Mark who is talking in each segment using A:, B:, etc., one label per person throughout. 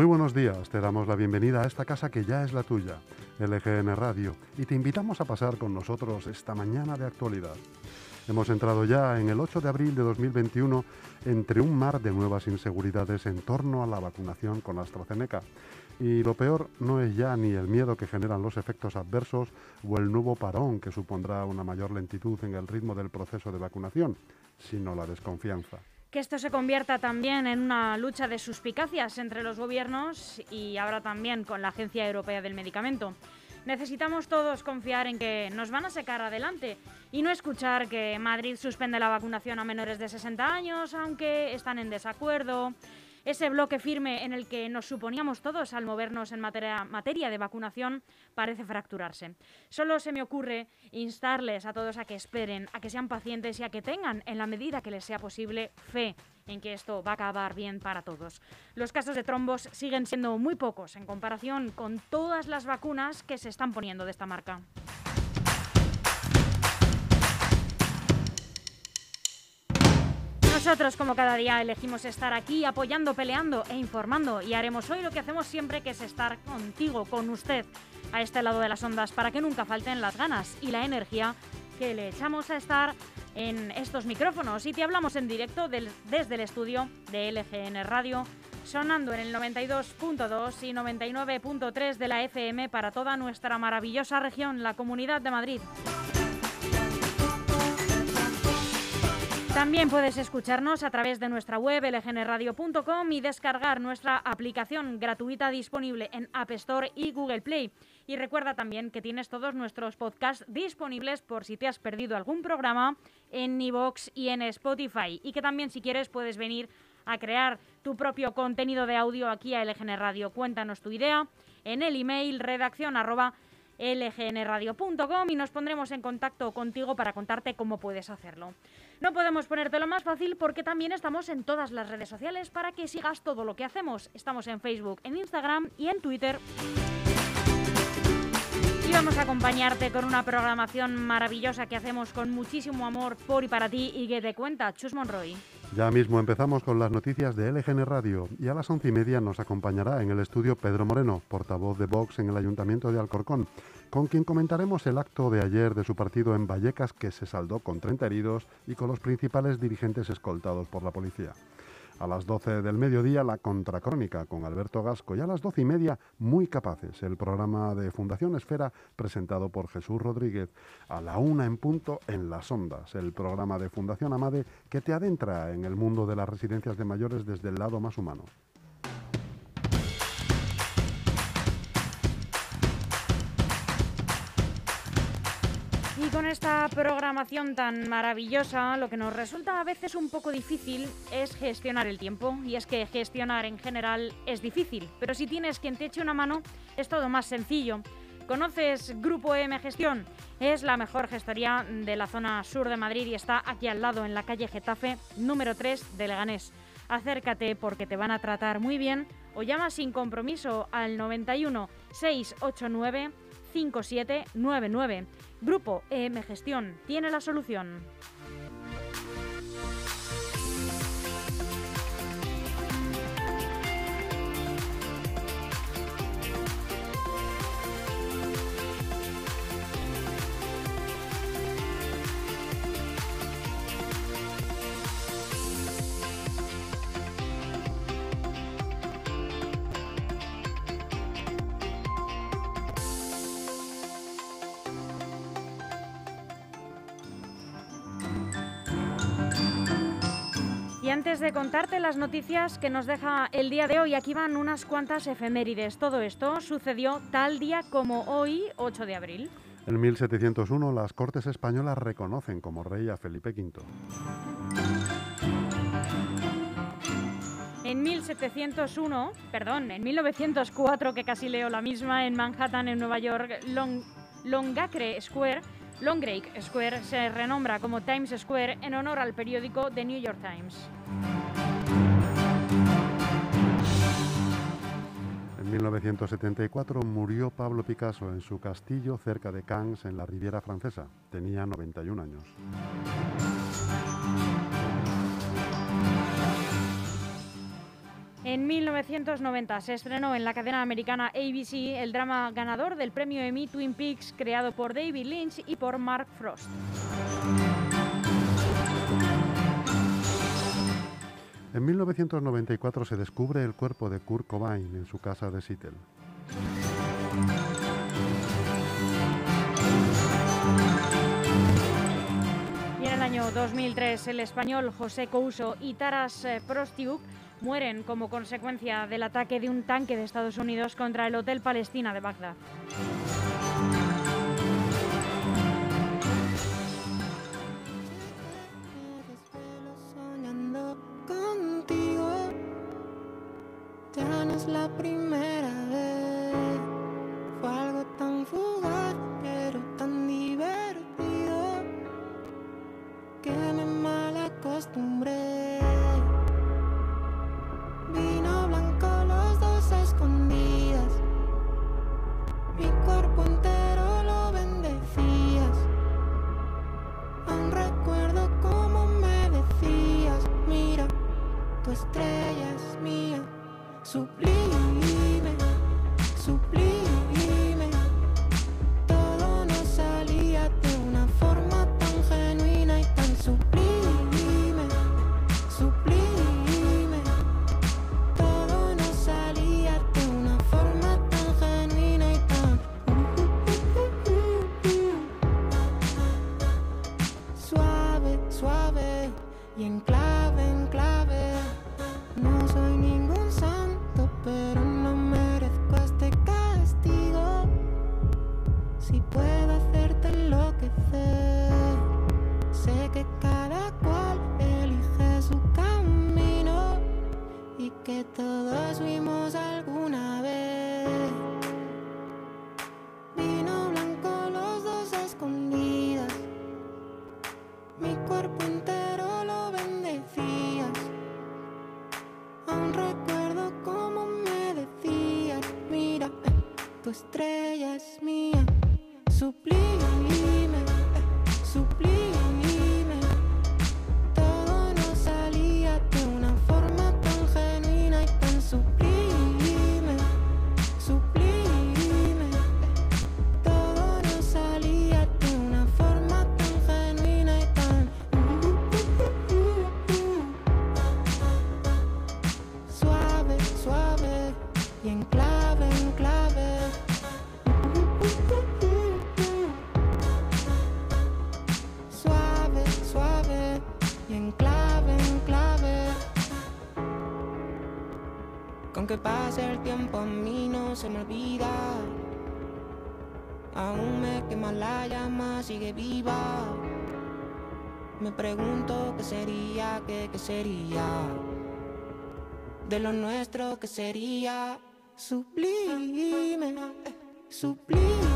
A: Muy buenos días, te damos la bienvenida a esta casa que ya es la tuya, LGN Radio, y te invitamos a pasar con nosotros esta mañana de actualidad. Hemos entrado ya en el 8 de abril de 2021 entre un mar de nuevas inseguridades en torno a la vacunación con AstraZeneca. Y lo peor no es ya ni el miedo que generan los efectos adversos o el nuevo parón que supondrá una mayor lentitud en el ritmo del proceso de vacunación, sino la desconfianza
B: que esto se convierta también en una lucha de suspicacias entre los gobiernos y ahora también con la Agencia Europea del Medicamento. Necesitamos todos confiar en que nos van a sacar adelante y no escuchar que Madrid suspende la vacunación a menores de 60 años, aunque están en desacuerdo, ese bloque firme en el que nos suponíamos todos al movernos en materia, de vacunación parece fracturarse. Solo se me ocurre instarles a todos a que esperen, a que sean pacientes y a que tengan, en la medida que les sea posible, fe en que esto va a acabar bien para todos. Los casos de trombos siguen siendo muy pocos en comparación con todas las vacunas que se están poniendo de esta marca. Nosotros, como cada día, elegimos estar aquí apoyando, peleando e informando y haremos hoy lo que hacemos siempre, que es estar contigo, con usted, a este lado de las ondas, para que nunca falten las ganas y la energía que le echamos a estar en estos micrófonos y te hablamos en directo desde el estudio de LGN Radio, sonando en el 92.2 y 99.3 de la FM para toda nuestra maravillosa región, la Comunidad de Madrid. También puedes escucharnos a través de nuestra web lgnradio.com y descargar nuestra aplicación gratuita disponible en App Store y Google Play. Y recuerda también que tienes todos nuestros podcasts disponibles por si te has perdido algún programa en iVoox y en Spotify. Y que también si quieres puedes venir a crear tu propio contenido de audio aquí a LGN Radio. Cuéntanos tu idea en el email redacción lgnradio.com y nos pondremos en contacto contigo para contarte cómo puedes hacerlo. No podemos ponértelo más fácil porque también estamos en todas las redes sociales para que sigas todo lo que hacemos. Estamos en Facebook, en Instagram y en Twitter. Y vamos a acompañarte con una programación maravillosa que hacemos con muchísimo amor por y para ti y que te cuenta Chus Monroy.
A: Ya mismo empezamos con las noticias de LGN Radio y a las once y media nos acompañará en el estudio Pedro Moreno, portavoz de Vox en el Ayuntamiento de Alcorcón, con quien comentaremos el acto de ayer de su partido en Vallecas que se saldó con 30 heridos y con los principales dirigentes escoltados por la policía. A las 12 del mediodía, la contracrónica con Alberto Gasco. Y a las 12 y media, Muy Capaces, el programa de Fundación Esfera presentado por Jesús Rodríguez. A la una en punto, En las Ondas, el programa de Fundación Amade que te adentra en el mundo de las residencias de mayores desde el lado más humano.
B: Esta programación tan maravillosa, lo que nos resulta a veces un poco difícil es gestionar el tiempo. Y es que gestionar en general es difícil, pero si tienes quien te eche una mano, es todo más sencillo. ¿Conoces Grupo M Gestión? Es la mejor gestoría de la zona sur de Madrid y está aquí al lado, en la calle Getafe, número 3 de Leganés. Acércate porque te van a tratar muy bien o llama sin compromiso al 91 689 5799. Grupo EM Gestión tiene la solución. Antes de contarte las noticias que nos deja el día de hoy, aquí van unas cuantas efemérides. Todo esto sucedió tal día como hoy, 8 de abril.
A: En 1701 las Cortes Españolas reconocen como rey a Felipe V.
B: En 1701, perdón, en 1904, que casi leo la misma, en Manhattan, en Nueva York, Long, Longacre Square Longacre Square se renombra como Times Square en honor al periódico The New York Times.
A: En 1974 murió Pablo Picasso en su castillo cerca de Cannes, en la Riviera Francesa. Tenía 91 años.
B: En
C: En 1990 se estrenó en la cadena americana ABC el drama ganador del premio Emmy Twin Peaks, creado por David Lynch y por Mark Frost.
A: En 1994 se descubre el cuerpo de Kurt Cobain en su casa de Seattle.
C: Y en el año 2003 el español José Couso y Taras eh, Prostiuk mueren como consecuencia del ataque de un tanque de Estados Unidos contra el Hotel Palestina de Bagdad.
B: Con que pase el tiempo a mí no se me olvida. Aún me quema la llama, sigue viva. Me pregunto qué sería, qué, qué sería. De lo nuestro, qué sería. Sublime, sublime.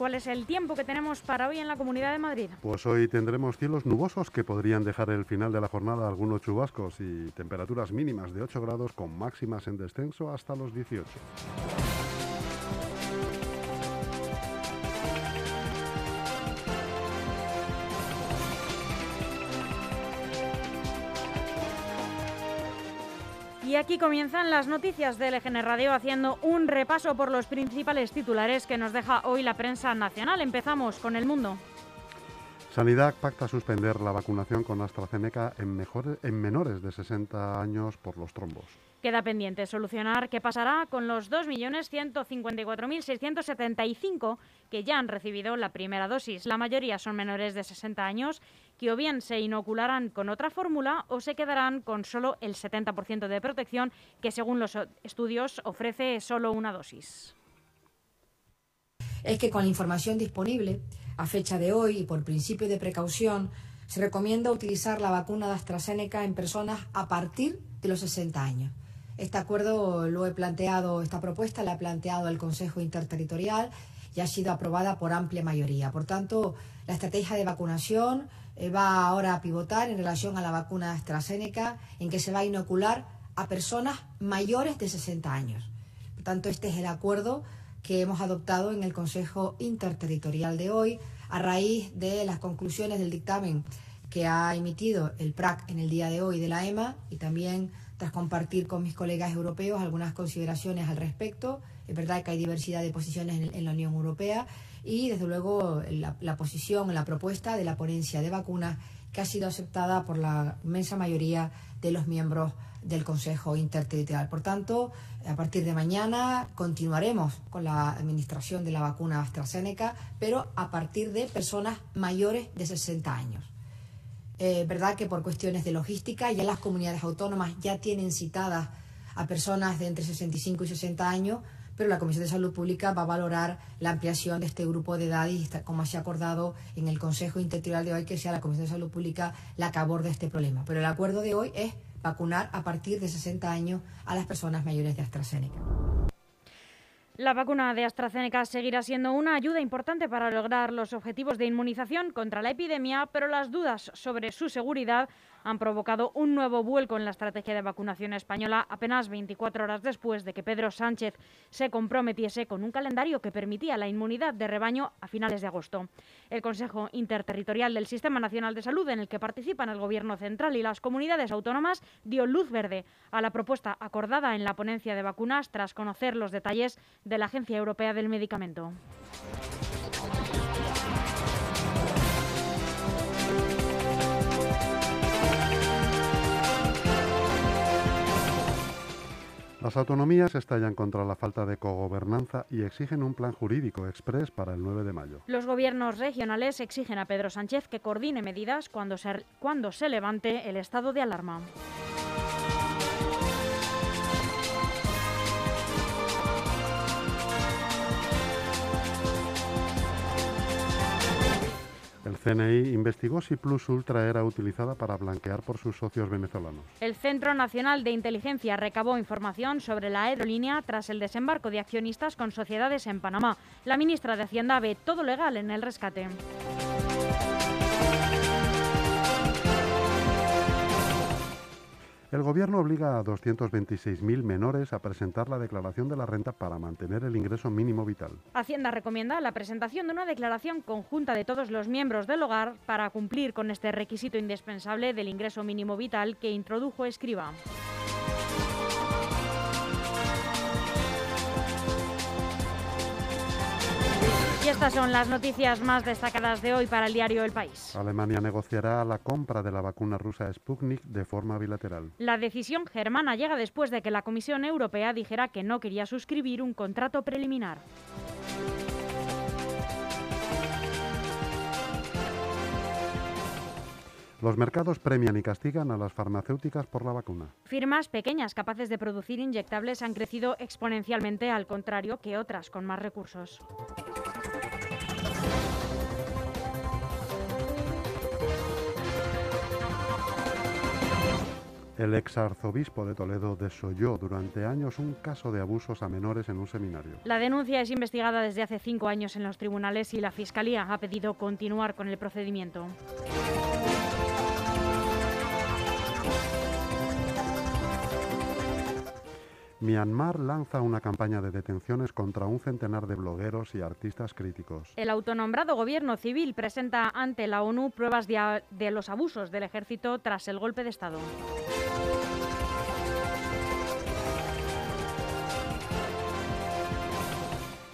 C: ¿Cuál es el tiempo que tenemos para hoy en la Comunidad de Madrid?
A: Pues hoy tendremos cielos nubosos que podrían dejar el final de la jornada algunos chubascos y temperaturas mínimas de 8 grados con máximas en descenso hasta los 18.
C: Y aquí comienzan las noticias de LGN Radio haciendo un repaso por los principales titulares que nos deja hoy la prensa nacional. Empezamos con el mundo.
A: Sanidad pacta suspender la vacunación con AstraZeneca en, en menores de 60 años por los trombos.
B: Queda pendiente solucionar qué pasará con los 2.154.675 que ya han recibido la primera dosis. La mayoría son menores de 60 años que o bien se inocularán con otra fórmula o se quedarán con solo el 70% de protección que según los estudios ofrece solo una dosis.
D: Es que con la información disponible a fecha de hoy y por principio de precaución se recomienda utilizar la vacuna de AstraZeneca en personas a partir de los 60 años. Este acuerdo lo he planteado, esta propuesta la ha planteado el Consejo Interterritorial y ha sido aprobada por amplia mayoría. Por tanto, la estrategia de vacunación va ahora a pivotar en relación a la vacuna AstraZeneca, en que se va a inocular a personas mayores de 60 años. Por tanto, este es el acuerdo que hemos adoptado en el Consejo Interterritorial de hoy a raíz de las conclusiones del dictamen que ha emitido el PRAC en el día de hoy de la EMA y también tras compartir con mis colegas europeos algunas consideraciones al respecto. Es verdad que hay diversidad de posiciones en la Unión Europea y, desde luego, la, posición, la propuesta de la ponencia de vacunas que ha sido aceptada por la inmensa mayoría de los miembros del Consejo Interterritorial. Por tanto, a partir de mañana continuaremos con la administración de la vacuna AstraZeneca, pero a partir de personas mayores de 60 años. Eh, verdad que por cuestiones de logística ya las comunidades autónomas ya tienen citadas a personas de entre 65 y 60 años, pero la Comisión de Salud Pública va a valorar la ampliación de este grupo de edad y como se ha acordado en el Consejo Interterritorial de hoy que sea la Comisión de Salud Pública la que aborde este problema. Pero el acuerdo de hoy es vacunar a partir de 60 años a las personas mayores de AstraZeneca.
B: La vacuna de AstraZeneca seguirá siendo una ayuda importante para lograr los objetivos de inmunización contra la epidemia, pero las dudas sobre su seguridad han provocado un nuevo vuelco en la estrategia de vacunación española apenas 24 horas después de que Pedro Sánchez se comprometiese con un calendario que permitía la inmunidad de rebaño a finales de agosto. El Consejo Interterritorial del Sistema Nacional de Salud, en el que participan el Gobierno central y las comunidades autónomas, dio luz verde a la propuesta acordada en la ponencia de vacunas tras conocer los detalles de la Agencia Europea del Medicamento.
A: Las autonomías estallan contra la falta de cogobernanza y exigen un plan jurídico express para el 9 de mayo.
B: Los gobiernos regionales exigen a Pedro Sánchez que coordine medidas cuando se, cuando se levante el estado de alarma.
A: El CNI investigó si Plus Ultra era utilizada para blanquear por sus socios venezolanos.
B: El Centro Nacional de Inteligencia recabó información sobre la aerolínea tras el desembarco de accionistas con sociedades en Panamá. La ministra de Hacienda ve todo legal en el rescate.
A: El Gobierno obliga a 226.000 menores a presentar la declaración de la renta para mantener el ingreso mínimo vital.
B: Hacienda recomienda la presentación de una declaración conjunta de todos los miembros del hogar para cumplir con este requisito indispensable del ingreso mínimo vital que introdujo Escriba. Y estas son las noticias más destacadas de hoy para el diario El País.
A: Alemania negociará la compra de la vacuna rusa Sputnik de forma bilateral.
B: La decisión germana llega después de que la Comisión Europea dijera que no quería suscribir un contrato preliminar.
A: Los mercados premian y castigan a las farmacéuticas por la vacuna.
B: Firmas pequeñas capaces de producir inyectables han crecido exponencialmente, al contrario que otras con más recursos.
A: El ex arzobispo de Toledo desoyó durante años un caso de abusos a menores en un seminario.
B: La denuncia es investigada desde hace cinco años en los tribunales y la Fiscalía ha pedido continuar con el procedimiento.
A: Myanmar lanza una campaña de detenciones contra un centenar de blogueros y artistas críticos.
B: El autonombrado gobierno civil presenta ante la ONU pruebas de, de los abusos del ejército tras el golpe de Estado.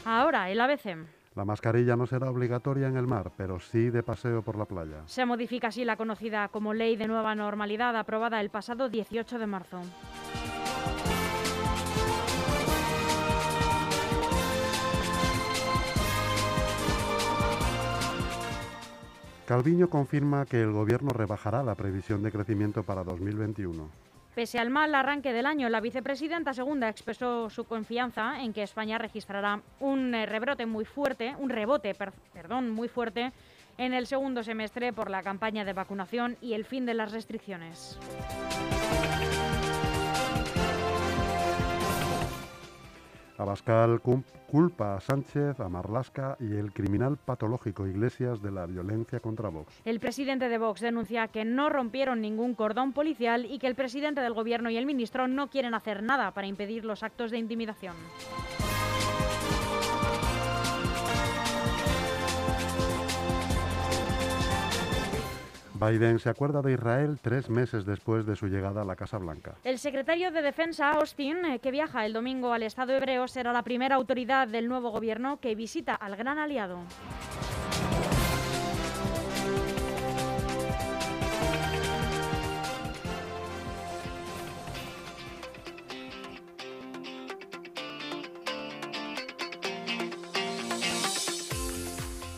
B: Ahora, el ABC.
A: La mascarilla no será obligatoria en el mar, pero sí de paseo por la playa.
B: Se modifica así la conocida como Ley de Nueva Normalidad aprobada el pasado 18 de marzo.
A: Calviño confirma que el gobierno rebajará la previsión de crecimiento para 2021.
B: Pese al mal arranque del año, la vicepresidenta segunda expresó su confianza en que España registrará un eh, rebrote muy fuerte, un rebote, per- perdón, muy fuerte en el segundo semestre por la campaña de vacunación y el fin de las restricciones.
A: Abascal culpa a Sánchez, a Marlasca y el criminal patológico Iglesias de la violencia contra Vox.
B: El presidente de Vox denuncia que no rompieron ningún cordón policial y que el presidente del gobierno y el ministro no quieren hacer nada para impedir los actos de intimidación.
A: Biden se acuerda de Israel tres meses después de su llegada a la Casa Blanca.
B: El secretario de Defensa, Austin, eh, que viaja el domingo al Estado hebreo, será la primera autoridad del nuevo gobierno que visita al gran aliado.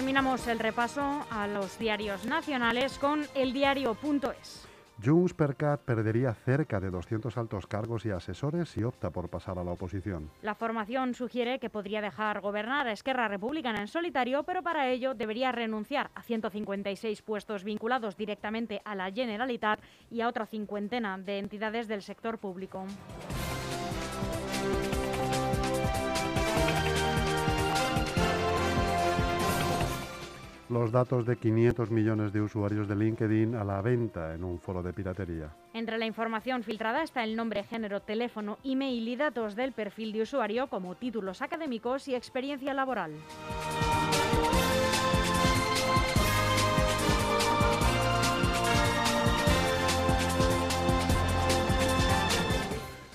B: Terminamos el repaso a los diarios nacionales con eldiario.es.
A: Junts per Cat perdería cerca de 200 altos cargos y asesores si opta por pasar a la oposición.
B: La formación sugiere que podría dejar gobernar a Esquerra Republicana en solitario, pero para ello debería renunciar a 156 puestos vinculados directamente a la Generalitat y a otra cincuentena de entidades del sector público.
A: Los datos de 500 millones de usuarios de LinkedIn a la venta en un foro de piratería.
B: Entre la información filtrada está el nombre, género, teléfono, email y datos del perfil de usuario como títulos académicos y experiencia laboral.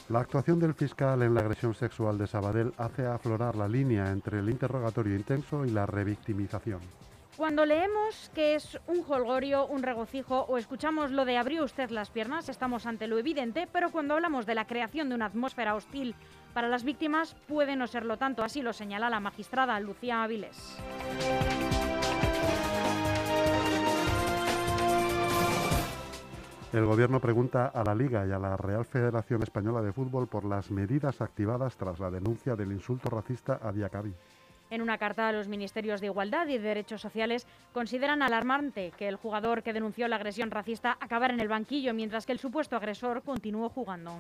A: La actuación del fiscal en la agresión sexual de Sabadell hace aflorar la línea entre el interrogatorio intenso y la revictimización.
B: Cuando leemos que es un jolgorio, un regocijo o escuchamos lo de abrió usted las piernas, estamos ante lo evidente, pero cuando hablamos de la creación de una atmósfera hostil para las víctimas, puede no serlo tanto, así lo señala la magistrada Lucía Áviles.
A: El gobierno pregunta a la Liga y a la Real Federación Española de Fútbol por las medidas activadas tras la denuncia del insulto racista a Diacabí.
B: En una carta, los ministerios de Igualdad y Derechos Sociales consideran alarmante que el jugador que denunció la agresión racista acabara en el banquillo mientras que el supuesto agresor continuó jugando.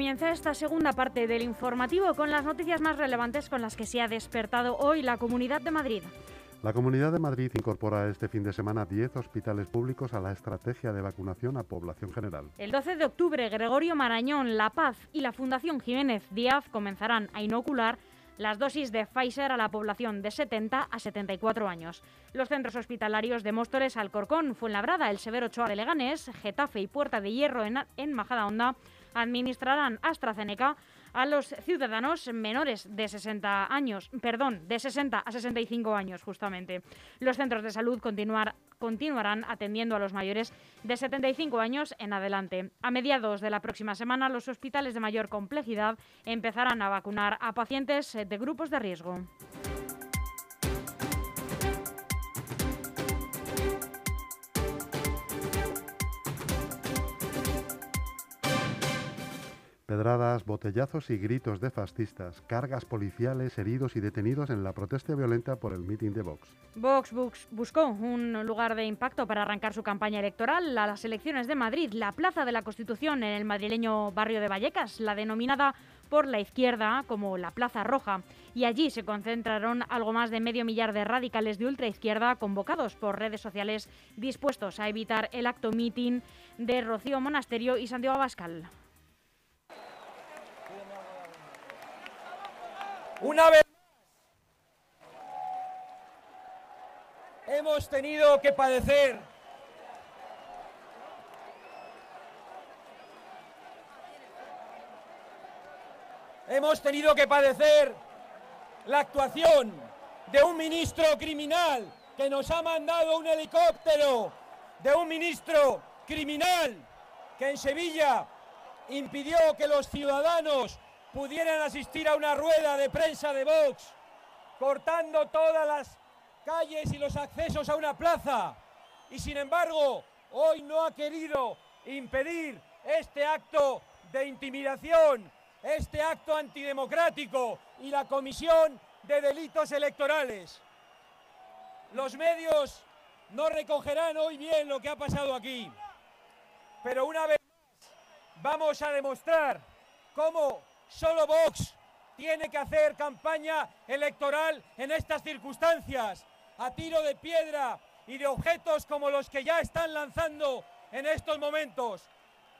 B: Comienza esta segunda parte del informativo con las noticias más relevantes con las que se ha despertado hoy la Comunidad de Madrid.
A: La Comunidad de Madrid incorpora este fin de semana 10 hospitales públicos a la estrategia de vacunación a población general.
B: El 12 de octubre, Gregorio Marañón, La Paz y la Fundación Jiménez Díaz comenzarán a inocular las dosis de Pfizer a la población de 70 a 74 años. Los centros hospitalarios de Móstoles, Alcorcón, Fuenlabrada, El Severo Ochoa de Leganés, Getafe y Puerta de Hierro en, en Majadahonda administrarán AstraZeneca a los ciudadanos menores de 60 años, perdón, de 60 a 65 años justamente. Los centros de salud continuar, continuarán atendiendo a los mayores de 75 años en adelante. A mediados de la próxima semana, los hospitales de mayor complejidad empezarán a vacunar a pacientes de grupos de riesgo.
A: Pedradas, botellazos y gritos de fascistas, cargas policiales, heridos y detenidos en la protesta violenta por el mitin de Vox.
B: Vox bus- buscó un lugar de impacto para arrancar su campaña electoral a las elecciones de Madrid, la Plaza de la Constitución en el madrileño barrio de Vallecas, la denominada por la izquierda como la Plaza Roja. Y allí se concentraron algo más de medio millar de radicales de ultraizquierda convocados por redes sociales dispuestos a evitar el acto mitin de Rocío Monasterio y Santiago Abascal.
E: Una vez hemos tenido que padecer hemos tenido que padecer la actuación de un ministro criminal que nos ha mandado un helicóptero, de un ministro criminal que en Sevilla impidió que los ciudadanos pudieran asistir a una rueda de prensa de Vox, cortando todas las calles y los accesos a una plaza. Y sin embargo, hoy no ha querido impedir este acto de intimidación, este acto antidemocrático y la comisión de delitos electorales. Los medios no recogerán hoy bien lo que ha pasado aquí, pero una vez más vamos a demostrar cómo solo Vox tiene que hacer campaña electoral en estas circunstancias, a tiro de piedra y de objetos como los que ya están lanzando en estos momentos.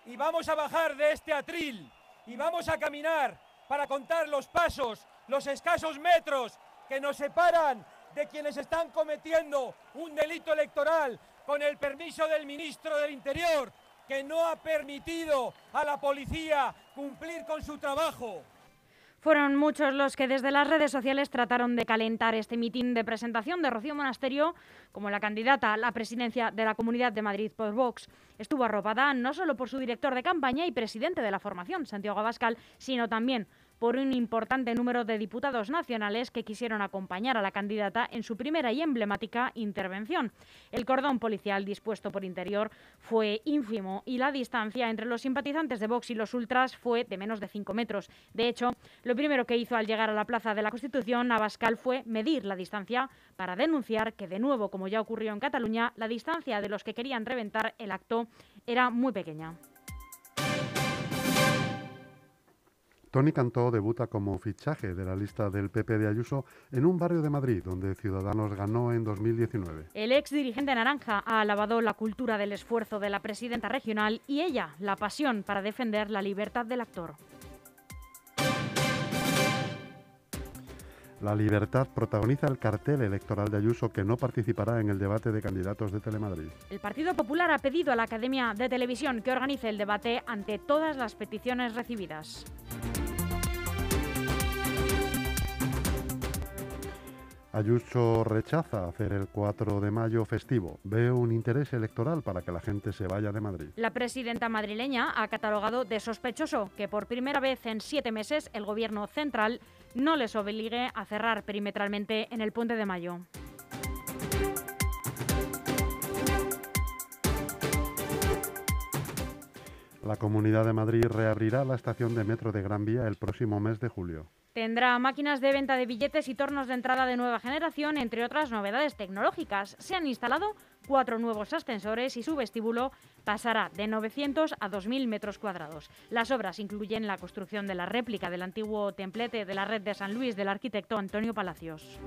E: Y vamos a bajar de este atril y vamos a caminar para contar los pasos, los escasos metros que nos separan de quienes están cometiendo un delito electoral con el permiso del ministro del Interior, que no ha permitido a la policía cumplir con su trabajo.
B: Fueron muchos los que desde las redes sociales trataron de calentar este mitin de presentación de Rocío Monasterio como la candidata a la presidencia de la Comunidad de Madrid por Vox. Estuvo arropada no solo por su director de campaña y presidente de la formación, Santiago Abascal, sino también por un importante número de diputados nacionales que quisieron acompañar a la candidata en su primera y emblemática intervención. El cordón policial dispuesto por interior fue ínfimo y la distancia entre los simpatizantes de Vox y los ultras fue de menos de 5 metros. De hecho, lo primero que hizo al llegar a la Plaza de la Constitución Abascal fue medir la distancia para denunciar que, de nuevo, como ya ocurrió en Cataluña, la distancia de los que querían reventar el acto era muy pequeña.
A: Tony Cantó debuta como fichaje de la lista del PP de Ayuso en un barrio de Madrid donde Ciudadanos ganó en 2019.
B: El ex dirigente naranja ha alabado la cultura del esfuerzo de la presidenta regional y ella la pasión para defender la libertad del actor.
A: La Libertad protagoniza el cartel electoral de Ayuso que no participará en el debate de candidatos de Telemadrid.
B: El Partido Popular ha pedido a la Academia de Televisión que organice el debate ante todas las peticiones recibidas.
A: Ayuso rechaza hacer el 4 de mayo festivo. Veo un interés electoral para que la gente se vaya de Madrid.
B: La presidenta madrileña ha catalogado de sospechoso que por primera vez en siete meses el gobierno central no les obligue a cerrar perimetralmente en el puente de mayo.
A: La Comunidad de Madrid reabrirá la estación de metro de Gran Vía el próximo mes de julio.
B: Tendrá máquinas de venta de billetes y tornos de entrada de nueva generación, entre otras novedades tecnológicas. Se han instalado cuatro nuevos ascensores y su vestíbulo pasará de 900 a 2.000 metros cuadrados. Las obras incluyen la construcción de la réplica del antiguo templete de la red de San Luis del arquitecto Antonio Palacios.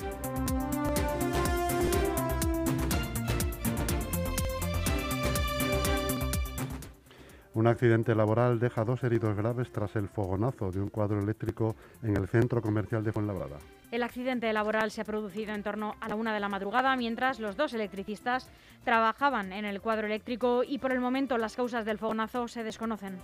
A: Un accidente laboral deja dos heridos graves tras el fogonazo de un cuadro eléctrico en el centro comercial de Fuenlabrada.
B: El accidente laboral se ha producido en torno a la una de la madrugada mientras los dos electricistas trabajaban en el cuadro eléctrico y por el momento las causas del fogonazo se desconocen.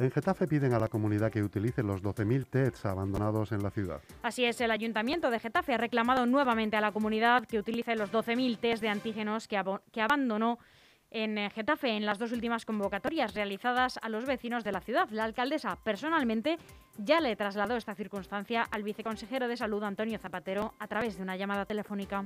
A: En Getafe piden a la comunidad que utilice los 12.000 TEDs abandonados en la ciudad.
B: Así es, el Ayuntamiento de Getafe ha reclamado nuevamente a la comunidad que utilice los 12.000 test de antígenos que, que abandonó en eh, Getafe en las dos últimas convocatorias realizadas a los vecinos de la ciudad. La alcaldesa personalmente ya le trasladó esta circunstancia al viceconsejero de Salud Antonio Zapatero a través de una llamada telefónica.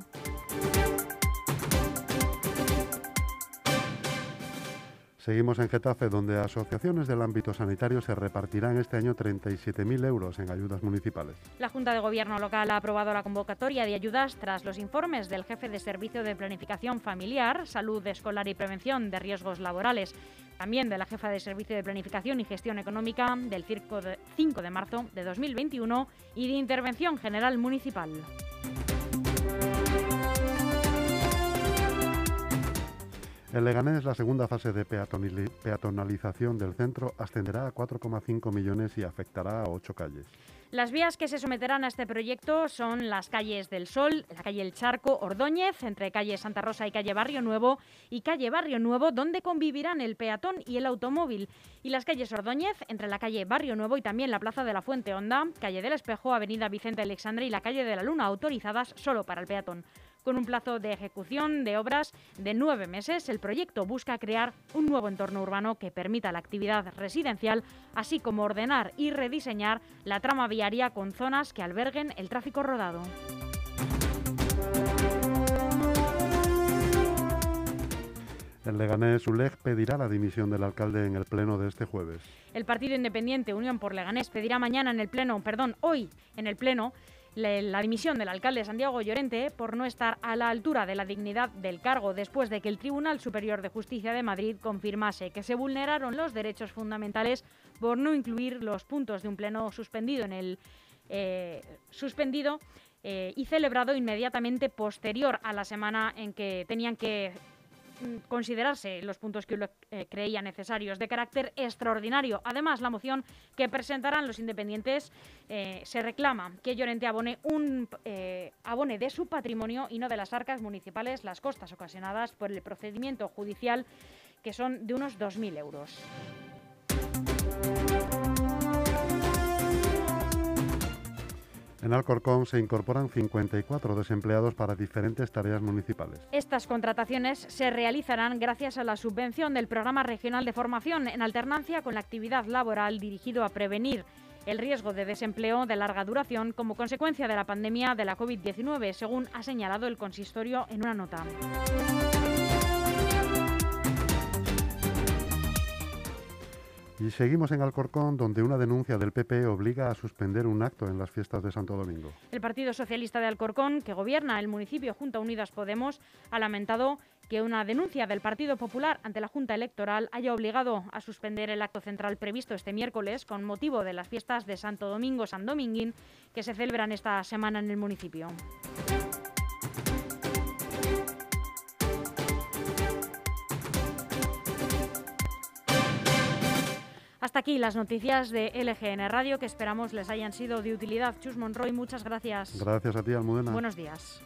A: Seguimos en Getafe, donde asociaciones del ámbito sanitario se repartirán este año 37.000 euros en ayudas municipales.
B: La Junta de Gobierno local ha aprobado la convocatoria de ayudas tras los informes del jefe de Servicio de Planificación Familiar, Salud Escolar y Prevención de Riesgos Laborales, también de la jefa de Servicio de Planificación y Gestión Económica del circo de 5 de marzo de 2021 y de Intervención General Municipal.
A: En Leganés, la segunda fase de peatonalización del centro ascenderá a 4,5 millones y afectará a ocho calles.
B: Las vías que se someterán a este proyecto son las calles del Sol, la calle El Charco, Ordóñez, entre calle Santa Rosa y calle Barrio Nuevo, y calle Barrio Nuevo, donde convivirán el peatón y el automóvil, y las calles Ordóñez, entre la calle Barrio Nuevo y también la Plaza de la Fuente Honda, calle del Espejo, Avenida Vicente Alexandre y la calle de la Luna, autorizadas solo para el peatón. Con un plazo de ejecución de obras de nueve meses, el proyecto busca crear un nuevo entorno urbano que permita la actividad residencial, así como ordenar y rediseñar la trama viaria con zonas que alberguen el tráfico rodado.
A: En Leganés, ULEG pedirá la dimisión del alcalde en el pleno de este jueves.
B: El Partido Independiente Unión por Leganés pedirá mañana en el pleno, perdón, hoy en el pleno, la dimisión del alcalde Santiago Llorente por no estar a la altura de la dignidad del cargo después de que el Tribunal Superior de Justicia de Madrid confirmase que se vulneraron los derechos fundamentales por no incluir los puntos de un pleno suspendido en el eh, suspendido eh, y celebrado inmediatamente posterior a la semana en que tenían que considerarse los puntos que eh, creía necesarios de carácter extraordinario. Además, la moción que presentarán los independientes eh, se reclama que Llorente abone, un, eh, abone de su patrimonio y no de las arcas municipales las costas ocasionadas por el procedimiento judicial, que son de unos 2.000 euros.
A: En Alcorcón se incorporan 54 desempleados para diferentes tareas municipales.
B: Estas contrataciones se realizarán gracias a la subvención del Programa Regional de Formación en alternancia con la actividad laboral dirigido a prevenir el riesgo de desempleo de larga duración como consecuencia de la pandemia de la COVID-19, según ha señalado el consistorio en una nota.
A: Y seguimos en Alcorcón, donde una denuncia del PP obliga a suspender un acto en las fiestas de Santo Domingo.
B: El Partido Socialista de Alcorcón, que gobierna el municipio junto a Unidas Podemos, ha lamentado que una denuncia del Partido Popular ante la Junta Electoral haya obligado a suspender el acto central previsto este miércoles con motivo de las fiestas de Santo Domingo San Dominguín que se celebran esta semana en el municipio. Aquí las noticias de LGN Radio que esperamos les hayan sido de utilidad. Chus Monroy, muchas gracias.
A: Gracias a ti, Almudena.
B: Buenos días.